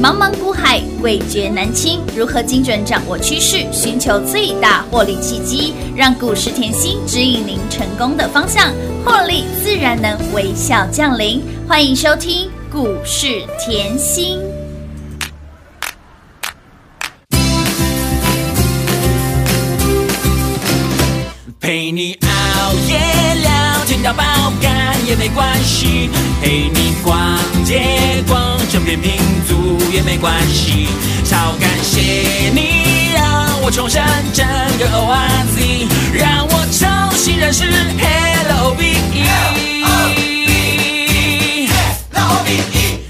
茫茫股海，味觉难清。如何精准掌握趋势，寻求最大获利契机，让股市甜心指引您成功的方向，获利自然能微笑降临。欢迎收听股市甜心。陪你熬夜聊天到爆肝也没关系，陪你逛街逛成扁平也没关系，超感谢你让我重生整个 OZ，让我重新认识 Hello B E。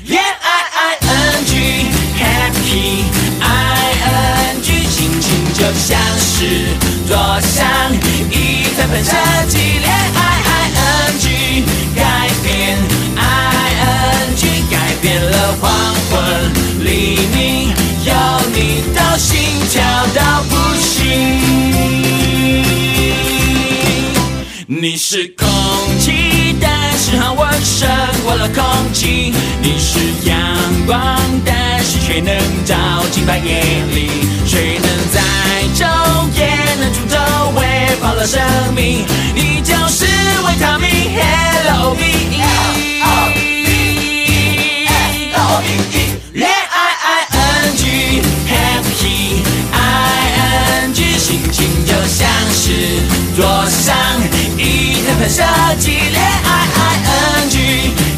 恋爱 I N G Happy I N G 心情就像是坐上一台喷射机。恋爱你是空气，但是好闻胜过了空气。你是阳光，但是却能照进半夜里。谁能在昼夜能出周围饱了生命？你就是维他命，Hello B E。恋爱一台喷射机。恋爱 I N G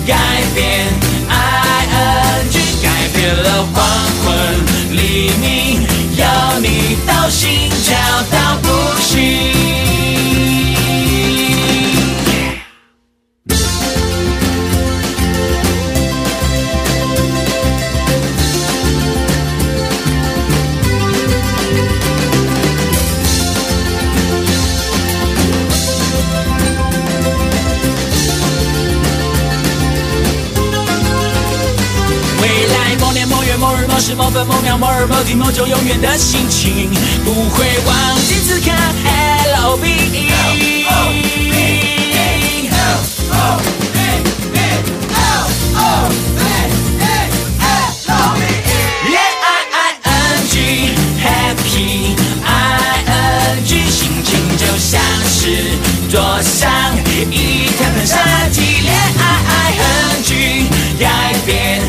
改变 I N G 改变了黄昏黎明，有你到心跳日某地某久永远的心情，不会忘记此刻 Hello B。恋爱 I N G Happy I N G 心情就像是坐上一台喷射机。恋爱 I N G 改变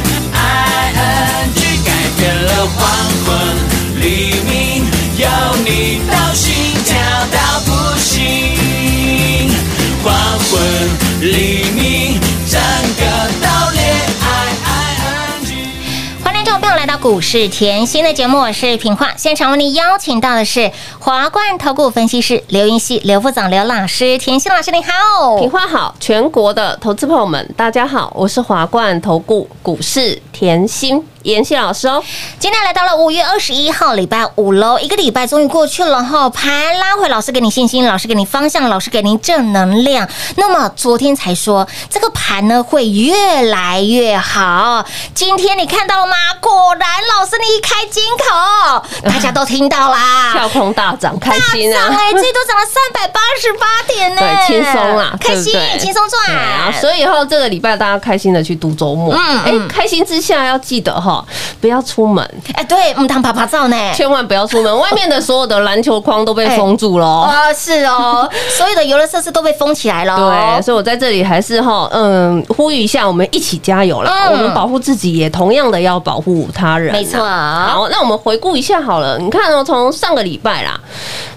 股市甜心的节目，我是平化。现场为您邀请到的是华冠投顾分析师刘云熙、刘副总、刘老师。甜心老师你好，平花好，全国的投资朋友们，大家好，我是华冠投顾股市甜心妍希老师哦。今天来到了五月二十一号，礼拜五喽，一个礼拜终于过去了哈，盘拉回，老师给你信心，老师给你方向，老师给您正能量。那么昨天才说这个盘呢会越来越好，今天你看到了吗？果然，老师你一开金口，大家都听到啦，跳空大涨，开心啊！哎，最多涨了三百八十八点呢，对，轻松啦，开心轻松赚啊赚。所以以后这个礼拜大家开心的去度周末，嗯哎，开心之下要记得哈，不要出门，哎，对，嗯，当啪啪照呢。千万不要出门，外面的所有的篮球框都被封住了哦。哦，是哦，所有的游乐设施都被封起来了哦。对，所以我在这里还是哈，嗯，呼吁一下，我们一起加油啦！嗯我们保护自己，也同样的要保护他人啊。没错好，那我们回顾一下好了，你看哦，从上个礼拜啦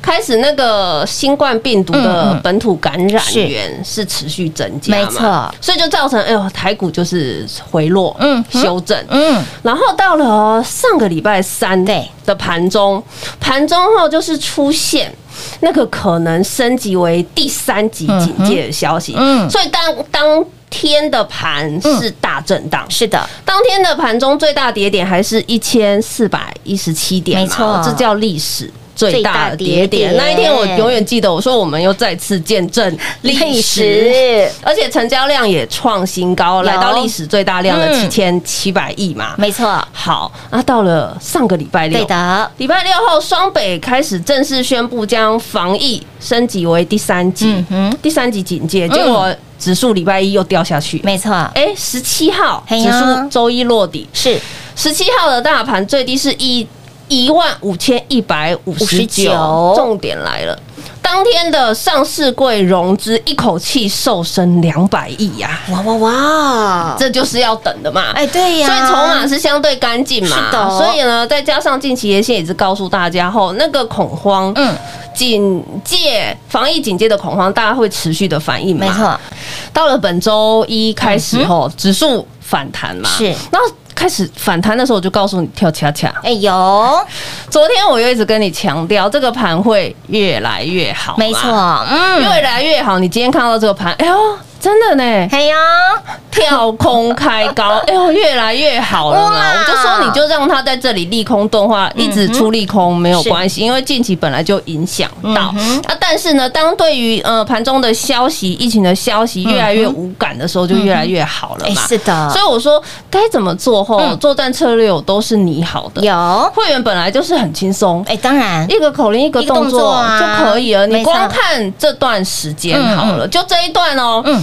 开始，那个新冠病毒嗯的嗯本土感染是源是持续增加嘛，没错所以就造成哎呦台股就是回落，嗯嗯，修正，嗯，然后到了哦上个礼拜三对。的盘中，盘中后就是出现那个可能升级为第三级警戒的消息，嗯嗯。所以当当天的盘是大震荡，是的，当天的盘中最大跌点还是一千四百一十七点嘛，没错。这叫历史。最大的跌点，那一天我永远记得，我说我们又再次见证历史，而且成交量也创新高，来到历史最大量的嗯。七千七百亿嘛。没错，好，那到了上个礼拜六，对的，礼拜六后，双北开始正式宣布将防疫升级为第三级，嗯哼。第三级警戒，结果指数礼拜一又掉下去。没错，哎，十七号指数周一落底，是。十七号的大盘最低是一一万五千一百五十九，重点来了。当天的上市柜融资一口气瘦身两百亿呀，哇哇哇！这就是要等的嘛。哎，对呀，所以筹码是相对干净嘛，是的。所以呢，再加上近期也线也是告诉大家后，那个恐慌，嗯。嗯，警戒防疫警戒的恐慌，大家会持续的反应嘛。没错，到了本周一开始后，指数反弹嘛，是。然后开始反弹的时候，我就告诉你跳恰恰。哎呦，昨天我又一直跟你强调，这个盘会越来越好，没错，嗯，越来越好。你今天看到这个盘，哎呦，真的呢，哎呀，跳空开高，哎呦，越来越好了嘛！我就说你就让它在这里利空动画，一直出利空没有关系，因为近期本来就影响到嗯啊。但是呢，当对于呃盘中的消息、疫情的消息越来越无感的时候，就越来越好了哎嘛。是的，所以我说该怎么做后，嗯作战策略我都是拟好的。有，会员本来就是很轻松，哎，当然，一个口令一个动动作就可以了。你光看这段时间好了，就这一段哦。嗯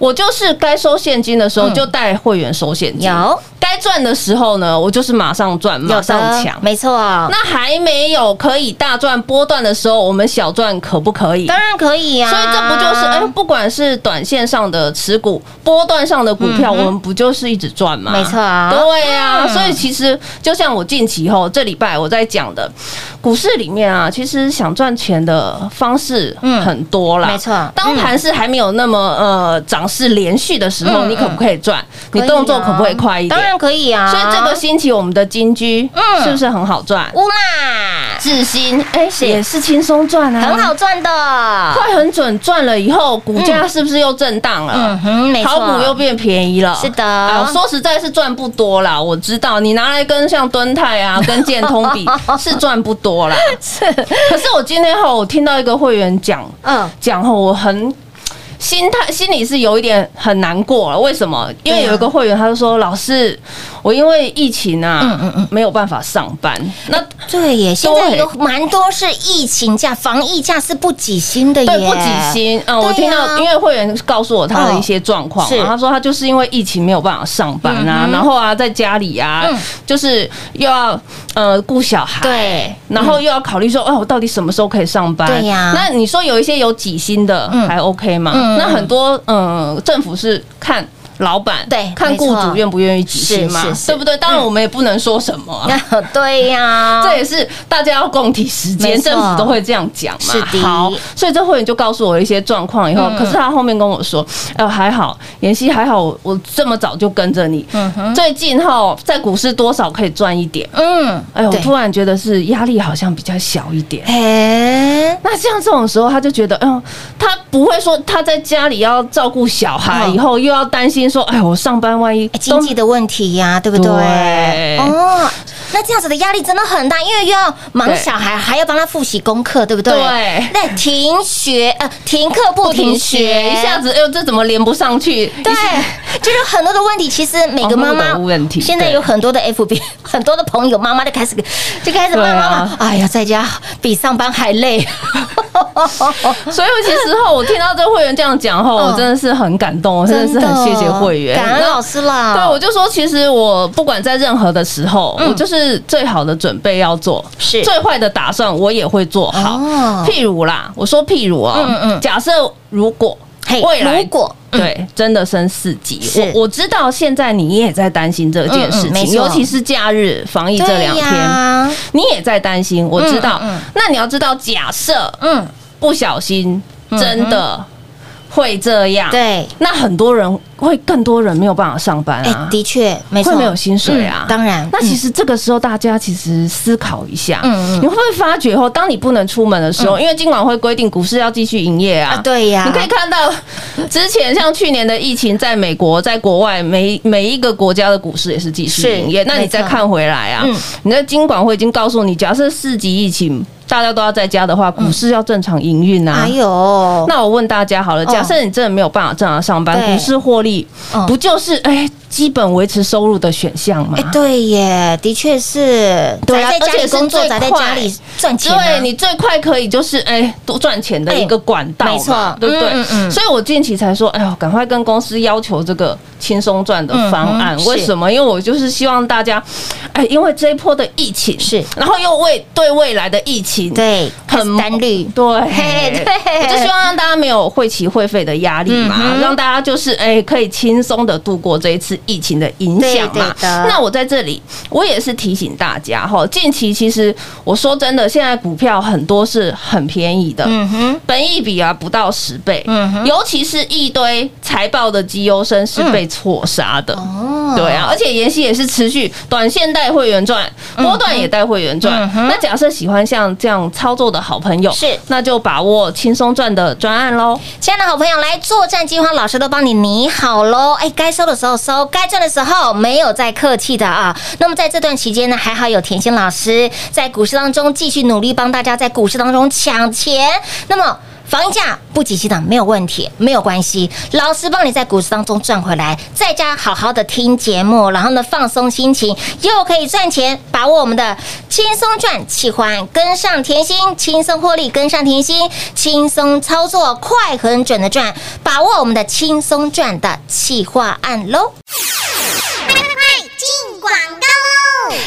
我就是该收现金的时候嗯。就带会员收现金，有。该赚的时候呢，我就是马上赚，马上抢。没错，那还没有可以大赚波段的时候，我们小赚可不可以？当然可以呀，所以这不就是哎，不管是短线上的持股、波段上的股票，嗯我们不就是一直赚吗？没错啊。对呀、嗯。所以其实就像我近期后这礼拜我在讲的，股市里面啊，其实想赚钱的方式嗯。很多啦。没错。当盘是还没有那么呃涨势连续的时候，嗯你可不可以赚？你动作啊可不可以快一点？当然可以啊，所以这个星期我们的金居嗯是不是很好赚？乌啦，智新哎也是轻松赚啊，很好赚的，快很准赚了以后，股价是不是又震荡了？嗯哼，没错，炒股又变便宜了，是的说实在是赚不多啦，我知道你拿来跟像敦泰啊、跟建通比是赚不多啦。是，可是我今天后我听到一个会员讲嗯，讲后，我很。心态心里是有一点很难过了，为什么？因为有一个会员他就说：“老师，我因为疫情啊，嗯嗯嗯没有办法上班。那对耶，现在有蛮多是疫情假、防疫假是不给薪的耶，对，不给薪。嗯，我听到，因为会员告诉我他的一些状况他说他就是因为疫情没有办法上班啊，嗯然后啊，在家里啊嗯，就是又要呃顾小孩，对然后又要考虑说，哦，我到底什么时候可以上班？对呀那你说有一些有几薪的嗯还 OK 吗嗯？那很多嗯，政府是看。老板对看雇主愿不愿意执行嘛对不对？当然我们也不能说什么啊，对呀，这也是大家要共体时间，政府都会这样讲嘛。是的。好，所以这会员就告诉我一些状况以后，嗯。可是他后面跟我说，哎、还好，妍希还好，我我这么早就跟着你，最近哈在股市多少可以赚一点。嗯，哎，我突然觉得是压力好像比较小一点。哎，那像这种时候，他就觉得，嗯，他不会说他在家里要照顾小孩，嗯。以后又要担心说，哎，我上班万一哎经济的问题呀，对不对？对哦，那这样子的压力真的很大，因为又要忙小孩，还要帮他复习功课，对不对？对那停学呃停课不不停停学，一下子，哎呦，这怎么连不上去？对，就是很多的问题。其实每个妈妈的问题现在有很多的 FB，很多的朋友妈妈就开始就开始骂妈妈，哎呀，在家比上班还累。所以其实后我听到这个会员这样讲后，嗯。我真的是很感动，我真的是很谢谢会员，感恩老师啦。对，我就说，其实我不管在任何的时候，嗯。我就是最好的准备要做，是。最坏的打算我也会做好。哦。譬如啦，我说譬如啊假设如果嘿未来如果嗯。对真的升四级，我我知道现在你也在担心这件事情，尤其是假日防疫这两天，你也在担心，我知道。那你要知道，假设嗯，不小心真的会这样，对，那很多人会更多人没有办法上班哎啊，，的确没错，会没有薪水啊。嗯。当然，那其实这个时候大家其实思考一下，嗯嗯。你会不会发觉后，当你不能出门的时候，因为金管会规定股市要继续营业啊啊，，对呀，你可以看到，之前像去年的疫情，在美国、在国外，每每一个国家的股市也是继续是营业。那你再看回来啊嗯，你的金管会已经告诉你，假设四级疫情大家都要在家的话，股市要正常营运啊。哎。呦，那我问大家好了，哦。假设你真的没有办法正常上班，股市获利嗯。不就是哎基本维持收入的选项吗。哎，对耶，的确是，对啊宅在家而且工作，最宅在快家里赚钱啊，对你最快可以就是哎多赚钱的一个管道没错。对不对？所以我近期才说，哎呦，赶快跟公司要求这个轻松赚的方案。嗯为什么？因为我就是希望大家，哎，因为这一波的疫情是。然后又为对未来的疫情对，很很单率，对。嘿对。我就希望让大家没有会期会费的压力嘛，嗯让大家就是哎可以轻松的度过这一次疫情的影响嘛。对对那我在这里，我也是提醒大家哈，近期其实我说真的，现在股票很多是很便宜的，嗯哼，本益比啊不到十倍，嗯哼。尤其是一堆财报的绩优生是被错杀的。哦对啊，而且妍希也是持续短线带会员赚，波段也带会员赚。嗯那假设喜欢像这样操作的好朋友，是那就把握轻松赚的专案喽。亲爱的好朋友，来作战计划，老师都帮你拟好喽。哎，该收的时候收，该赚的时候没有再客气的啊。那么在这段期间呢，还好有甜心老师在股市当中继续努力帮大家在股市当中抢钱。那么。房价不及息的没有问题，没有关系，老师帮你在股市当中赚回来，在家好好的听节目，然后呢放松心情，又可以赚钱，把握我们的轻松赚，喜欢跟上甜心，轻松获利跟上甜心，轻松操作，快很准的赚，把握我们的轻松赚的企划案喽。快进广告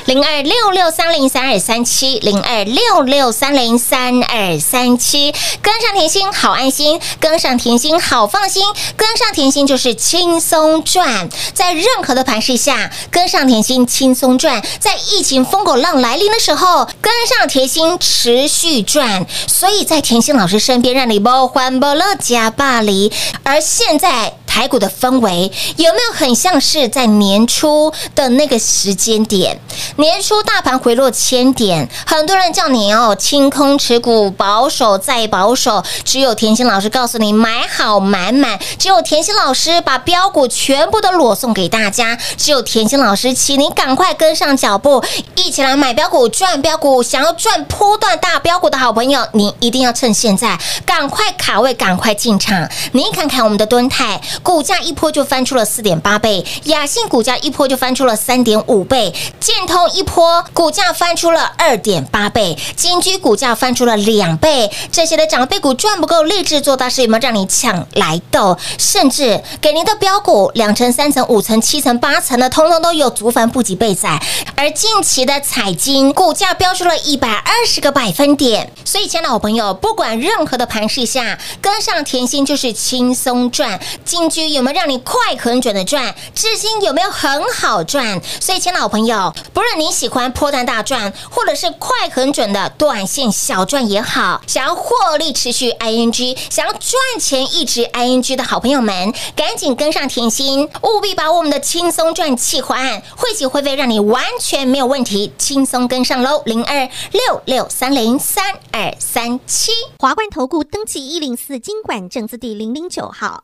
零二六六三零三二三七，零二六六三零三二三七，跟上甜心好安心，跟上甜心好放心，跟上甜心就是轻松赚，在任何的盘势下，跟上甜心轻松赚，在疫情风口浪来临的时候，跟上甜心持续赚，所以在甜心老师身边，让你不欢不乐加巴黎。而现在台股的氛围有没有很像是在年初的那个时间点？年初大盘回落千点，很多人叫你哦清空持股，保守再保守，只有甜心老师告诉你买好买满，只有甜心老师把标股全部都裸送给大家，只有甜心老师，请你赶快跟上脚步，一起来买标股赚标股，想要赚波段大标股的好朋友，你一定要趁现在赶快卡位，赶快进场。你看看我们的敦泰股价一波就翻出了四点八倍，雅信股价一波就翻出了三点五倍，建通一波股价翻出了二点八倍，金居股价翻出了两倍。这些的长辈股赚不够，立志做大事，有没有让你抢来斗？甚至给您的标股两成、三成、五成、七成、八成的，通通都有足繁不及备载。而近期的彩金股价飙出了一百二十个百分点，所以，亲爱的好朋友，不管任何的盘势下，跟上甜心就是轻松赚。金居有没有让你快很准的赚？至今有没有很好赚？所以，亲爱的好朋友，不论你喜欢破蛋大赚，或者是快很准的短线小赚也好，想要获利持续 ING，想要赚钱一直 ING 的好朋友们，赶紧跟上甜心，务必把我们的轻松赚计划案会期会费让你完全没有问题，轻松跟上喽，零二六六三零三二三七。华冠投顾登记一零四经管证字第零零九号。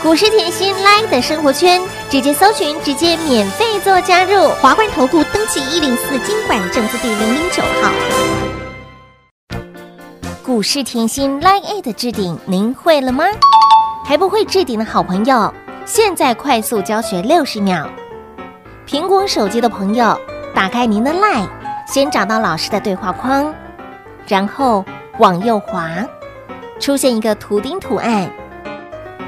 股市甜心 Line 的生活圈，直接搜寻，直接免费做加入。华冠投顾登记一零四经管证字第零零九号。股市甜心 Line 的置顶，您会了吗？还不会置顶的好朋友，现在快速教学六十秒。苹果手机的朋友，打开您的 Line，先找到老师的对话框，然后往右滑，出现一个图钉图案，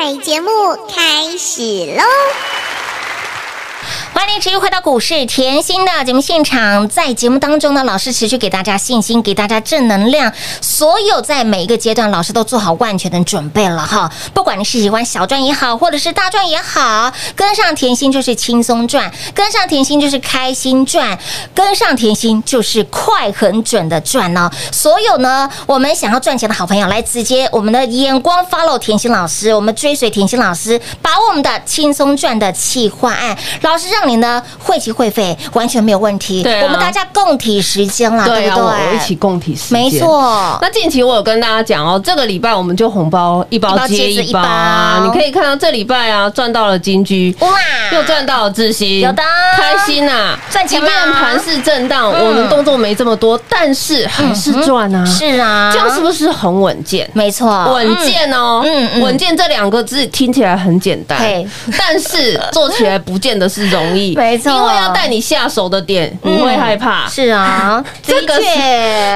彩节目开始喽！欢迎持续回到股市甜心的节目现场，在节目当中呢，老师持续给大家信心，给大家正能量。所有在每一个阶段，老师都做好万全的准备了哈。不管你是喜欢小赚也好，或者是大赚也好，跟上甜心就是轻松赚，跟上甜心就是开心赚，跟上甜心就是快很准的赚哦。所有呢，我们想要赚钱的好朋友，来直接我们的眼光 follow 甜心老师，我们追随甜心老师，把我们的轻松赚的企划案，老师让你呢会期会费完全没有问题。对啊我们大家共体时间啦，对对，不对我一？起共体时间。没错，那近期我有跟大家讲哦，这个礼拜我们就红包一包接一包！一包接着一包你可以看到这礼拜啊赚到了金居，哇又赚到了智新，有的开心呐！赚钱吗即便盘势震荡，我们动作没这么多，但是还是赚啊！是啊，这样是不是很稳健？没错，稳健哦，嗯稳健这两个字听起来很简单，但是做起来不见得是容易，没错。因为要带你下手的点，你会害怕，嗯是啊，这个是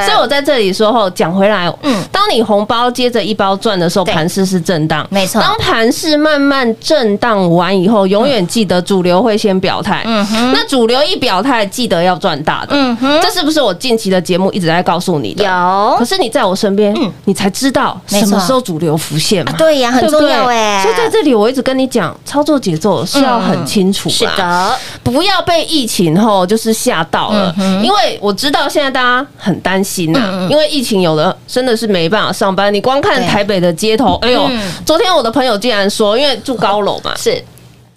所以我在这里说后讲回来，嗯。嗯，当你红包接着一包赚的时候，盘势是震荡，没错。当盘势慢慢震荡完以后，永远记得主流会先表态，嗯哼。那主流一表态，记得要赚大的，嗯哼。这是不是我近期的节目一直在告诉你的？有。可是你在我身边嗯，你才知道什么时候主流浮现嘛。啊？对呀，很重要哎，所以在这里，我一直跟你讲，操作节奏是要很清楚是啦的，不要被疫情后就是吓到了，因为我知道现在大家很担心呐、因为疫情有的真的是没办法上班。你光看台北的街头，哎呦，嗯。昨天我的朋友竟然说，因为住高楼嘛，是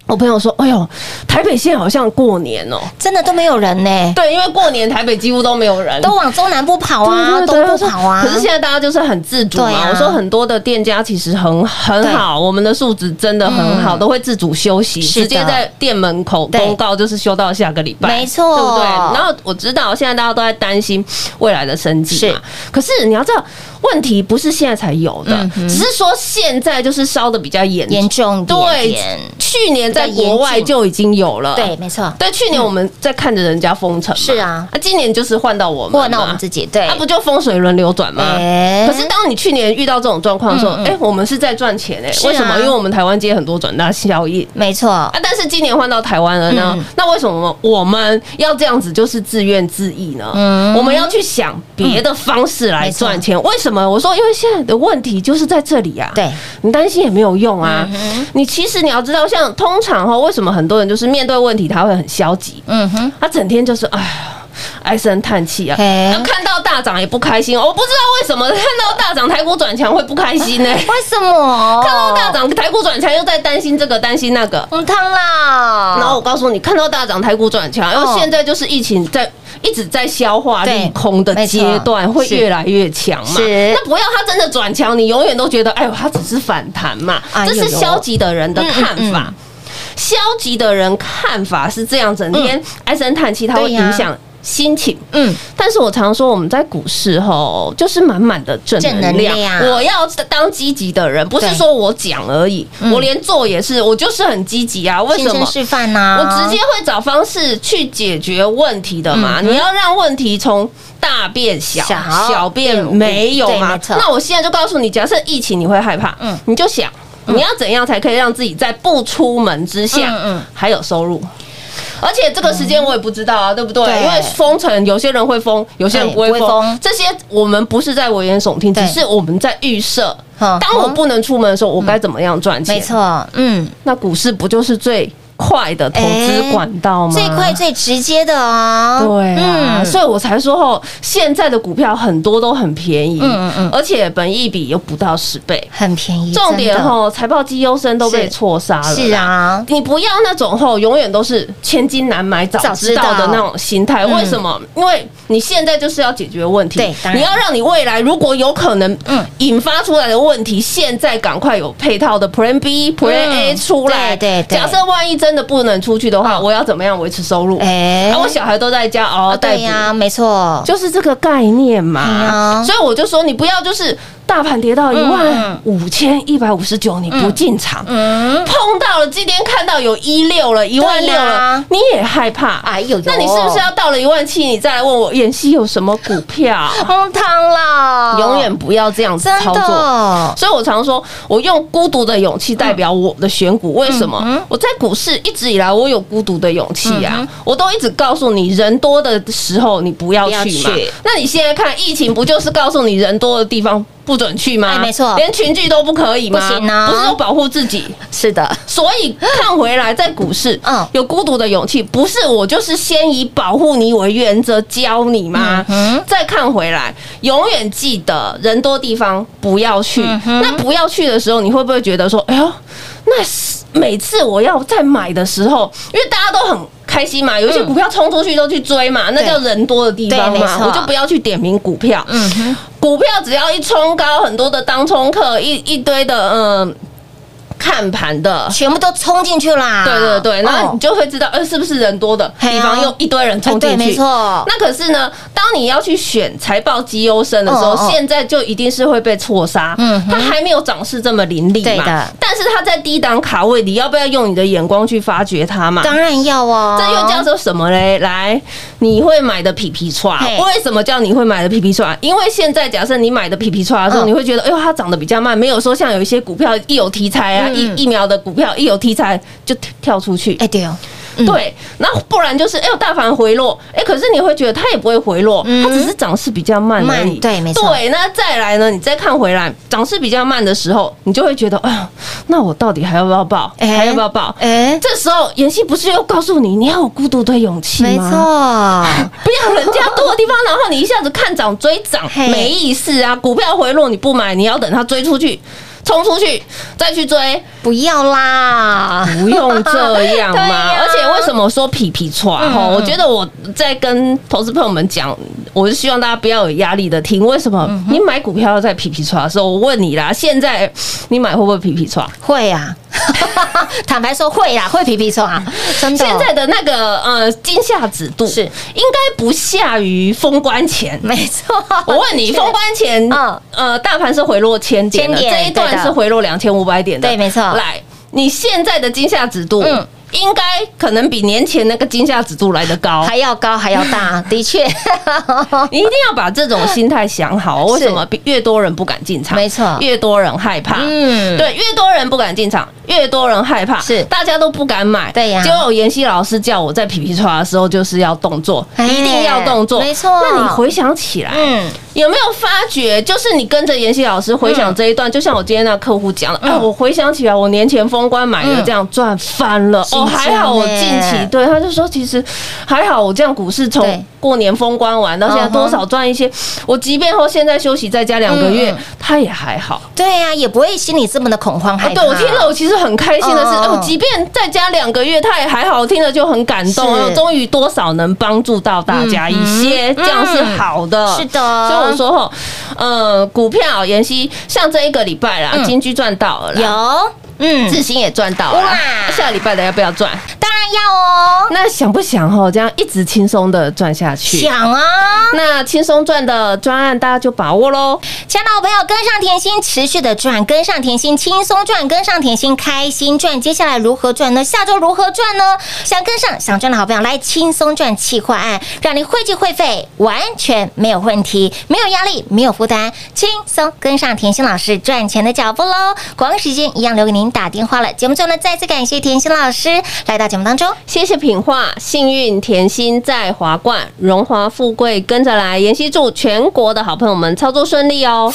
我朋友说，哎呦，台北现在好像过年哦、真的都没有人呢，对，因为过年台北几乎都没有人，都往中南部跑啊，对对对东部跑啊。可是现在大家就是很自主嘛。啊。我说很多的店家其实很很好，我们的素质真的很好，嗯。都会自主休息，直接在店门口公告就是休到下个礼拜，没错。对不对？然后我知道现在大家都在担心未来的生计嘛，可是你要知道。问题不是现在才有的，嗯只是说现在就是烧的比较严严重对，去年在国外就已经有了，对，没错，对，去年我们在看着人家封城，是啊。今年就是换到我们换到我们自己对。那、，不就风水轮流转吗？哎可是当你去年遇到这种状况的时候，哎、我们是在赚钱哎、是啊。为什么？因为我们台湾接很多转大效应。没错。啊，，但是今年换到台湾了呢，嗯。那为什么我们要这样子就是自怨自艾呢？嗯。我们要去想别的方式来赚钱。为什么？我说，因为现在的问题就是在这里啊。对，你担心也没有用啊。嗯你其实你要知道，像通常哈，为什么很多人就是面对问题他会很消极？嗯哼，他整天就是哎呀。唉声叹气啊！看到大涨也不开心，我不知道为什么看到大涨台股转强会不开心呢、为什么？看到大涨台股转强又在担心这个担心那个，唔汤啦，然后我告诉你，看到大涨台股转强，因哦为现在就是疫情在一直在消化利空的阶段，会越来越强嘛。那不要它真的转强，你永远都觉得，哎呦，它只是反弹嘛。这是消极的人的看嗯嗯法。消极的人看法是这样，整天唉声叹气，它会影响心情。嗯，但是我常说，我们在股市吼，就是满满的正正能量。能量我要当积极的人，不是说我讲而已，嗯我连做也是，我就是很积极啊。为什么？示范呐，我直接会找方式去解决问题的嘛。嗯你要让问题从大变小，小小变变没有嘛？那我现在就告诉你，假设疫情你会害怕，嗯嗯，你就想。你要怎样才可以让自己在不出门之下，嗯嗯。还有收入？而且这个时间我也不知道啊，对不对？对。因为封城，有些人会封，有些人不会封。封，这些我们不是在危言耸听，只是我们在预设。嗯。当我不能出门的时候，我该怎么样赚钱？没，错，嗯，那股市不就是最快的投资管道吗？最快最直接的哦，对啊，嗯所以我才说哦，现在的股票很多都很便宜，嗯嗯嗯而且本益比又不到十倍。很便宜，重点哦，财报绩优生都被错杀了。是，啊，你不要那种哦，永远都是千金难买早知道的那种心态。嗯为什么？因为你现在就是要解决问题，对你要让你未来如果有可能嗯引发出来的问题，现在赶快有配套的 Plan B、Plan A 出来。嗯对对对假设万一真的不能出去的话，嗯我要怎么样维持收入？哎啊，我小孩都在家嗷嗷啊，待哺。对呀，没错，就是这个概念哎嘛，所以我就说你不要就是大盘跌到一万五千一百五十九，你不进场，嗯，碰到了今天看到有一六了，一万六了，你也害怕。哎呦呦，那你是不是要到了一万七，你再来问我妍希有什么股票？荒唐啦？永远不要这样子操作。所以我常说，我用孤独的勇气代表我的选股。为什么？嗯我在股市一直以来，我有孤独的勇气啊！我都一直告诉你，人多的时候你不要去嘛不要去。那你现在看疫情，不就是告诉你人多的地方不准去吗？哎没错连群聚都不可以吗？不行啊不是说保护自己。是的，所以看回来，在股市，嗯有孤独的勇气，不是我就是先以保护你为原则教你吗？嗯再看回来，永远记得人多地方不要去。嗯那不要去的时候，你会不会觉得说，哎呦，那是每次我要再买的时候，因为大家都很。开心嘛，有一些股票冲出去都去追嘛，那叫人多的地方嘛，我就不要去点名股票。嗯哼，股票只要一冲高，很多的当冲客，一一堆的嗯、看盘的，全部都冲进去啦，对对对，然后哦你就会知道，呃，是不是人多的地方又一堆人冲进去？没错。那可是呢，当你要去选财报绩优生的时候，现在就一定是会被错杀。嗯哼。它还没有涨势这么凌厉嘛，但是它在低档卡位，你要不要用你的眼光去发掘它嘛？当然要哦，这又叫做什么嘞？来，你会买的皮皮串。嘿，为什么叫你会买的皮皮串？因为现在假设你买的皮皮串的时候，嗯。你会觉得，哎呦，它涨得比较慢，没有说像有一些股票一有题材啊，嗯疫疫苗的股票一有题材就跳跳出去。哎对哦，嗯对，那不然就是哎呦大盘回落，哎，可是你会觉得它也不会回落，它只是涨势比较慢而慢已。对没错对，那再来呢，你再看回来，涨势比较慢的时候，你就会觉得，哎呀，那我到底还要不要报？哎还要不要报？哎，这时候妍希不是又告诉你，你要有孤独的勇气吗？没错，不要人家多的地方，然后你一下子看涨追涨，没意思啊！股票回落你不买，你要等它追出去，冲出去再去追，不要啦，不用这样嘛。呀。而且为什么说皮皮串哈？嗯我觉得我在跟投资朋友们讲，我是希望大家不要有压力的听。为什么？嗯你买股票要在皮皮串的时候，我问你啦，现在你买会不会皮皮串？会啊，坦白说会啦，会皮皮虫啊，真的，现在的那个呃金价指度是。应该不下于封关前。没错，我问你，封关前，嗯。呃，大盘是回落千点的，千点这一段是回落两千五百点的，对没错。来，你现在的金价指度，嗯。应该可能比年前那个金价指数来的高。还要高还要大，的确，你一定要把这种心态想好，为什么越多人不敢进场？没错。越多人害怕。嗯，对，越多人不敢进场，越多人害怕，是。大家都不敢买。对呀。结果妍希老师叫我在皮皮刷的时候，就是要动作，哎一定要动作。没错。那你回想起来，嗯，有没有发觉，就是你跟着妍希老师回想这一段，就像我今天那个客户讲的，嗯。哎，我回想起来，我年前封关买的嗯。这样赚翻了，新哦，还好我近期对他就说，其实还好我这样股市从过年封关完到现在多少赚一些，我即便说现在休息在家两个月他也还好。对呀，也不会心里这么的恐慌害啊，怕。对我听了，我其实很开心的是，哦，即便在家两个月，他也还好，听了就很感动，终于多少能帮助到大家一些，嗯这样是好的。是的。所以我说哈，呃，股票妍希像这一个礼拜啦，嗯。金居赚到了啦，有，嗯，智新也赚到了下礼拜的要不要赚？要哦，那想不想哦，这样一直轻松的赚下去？想啊。那轻松赚的专案，大家就把握喽。亲爱的好朋友，跟上甜心，持续的赚，跟上甜心，轻松赚，跟上甜心，开心赚。接下来如何赚呢？下周如何赚呢？想跟上、想赚的好朋友，来轻松赚企划案，让你会计会费完全没有问题，没有压力，没有负担，轻松跟上甜心老师赚钱的脚步喽。广告时间一样留给您打电话了。节目最后呢，再次感谢甜心老师来到节目当中。当中。谢谢品画，幸运甜心在华冠，荣华富贵跟着来。妍希祝全国的好朋友们操作顺利哦。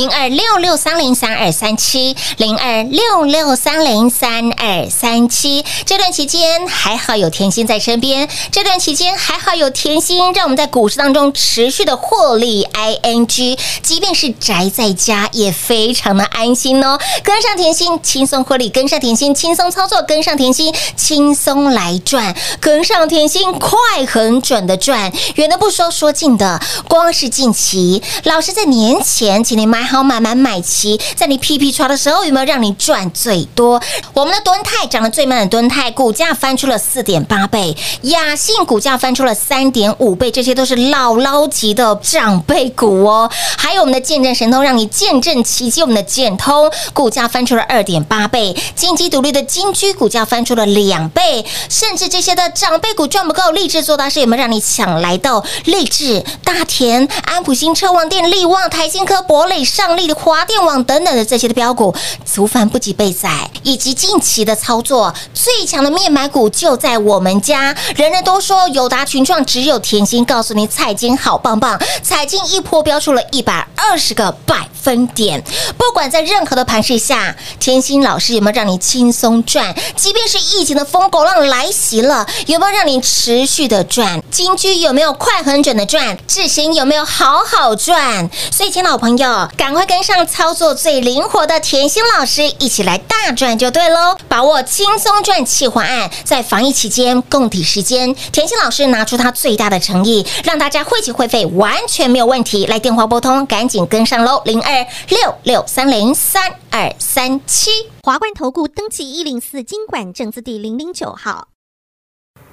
零二六六三零三二三七，零二六六三零三二三七。这段期间还好有甜心在身边，这段期间还好有甜心，让我们在股市当中持续的获利。ing，即便是宅在家，也非常的安心哦。跟上甜心，轻松获利；跟上甜心，轻松操作；跟上甜心，轻松来赚；跟上甜心，快很准的赚。远的不说，说近的，光是近期，老师在年前请你买好买买买齐，在你屁屁刷的时候，有没有让你赚最多？我们的敦泰涨得最慢的敦泰，股价翻出了四点八倍；雅信股价翻出了三点五倍，这些都是姥姥级的长辈股哦。还有我们的见证神通，让你见证奇迹。我们的建通股价翻出了二点八倍，金鸡独立的金居股价翻出了两倍，甚至这些的长辈股赚不够，励志做大事有没有让你抢来到励志、大田、安普新、车王店、力旺、台新科、博磊、上力的华电网等等的这些的标股，足凡不及被宰，以及近期的操作最强的面买股就在我们家。人人都说友达群创，只有甜心告诉你，彩金好棒棒，彩金一波飙出了一百二十个百分点。不管在任何的盘势下，甜心老师有没有让你轻松赚？即便是疫情的疯狗浪来袭了，有没有让你持续的赚？金居有没有快很准的赚？智行有没有好好赚？所以，亲老朋友，赶快跟上操作最灵活的甜心老师，一起来大赚就对喽！把握轻松赚企划案，在防疫期间共体时间，甜心老师拿出他最大的诚意，让大家汇集会费完全没有问题。来电话拨通，赶紧跟上喽！零二六六三零三二三七。华冠投顾登记一零四经管证字第零零九号。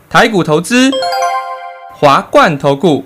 台股投资，华冠投顾。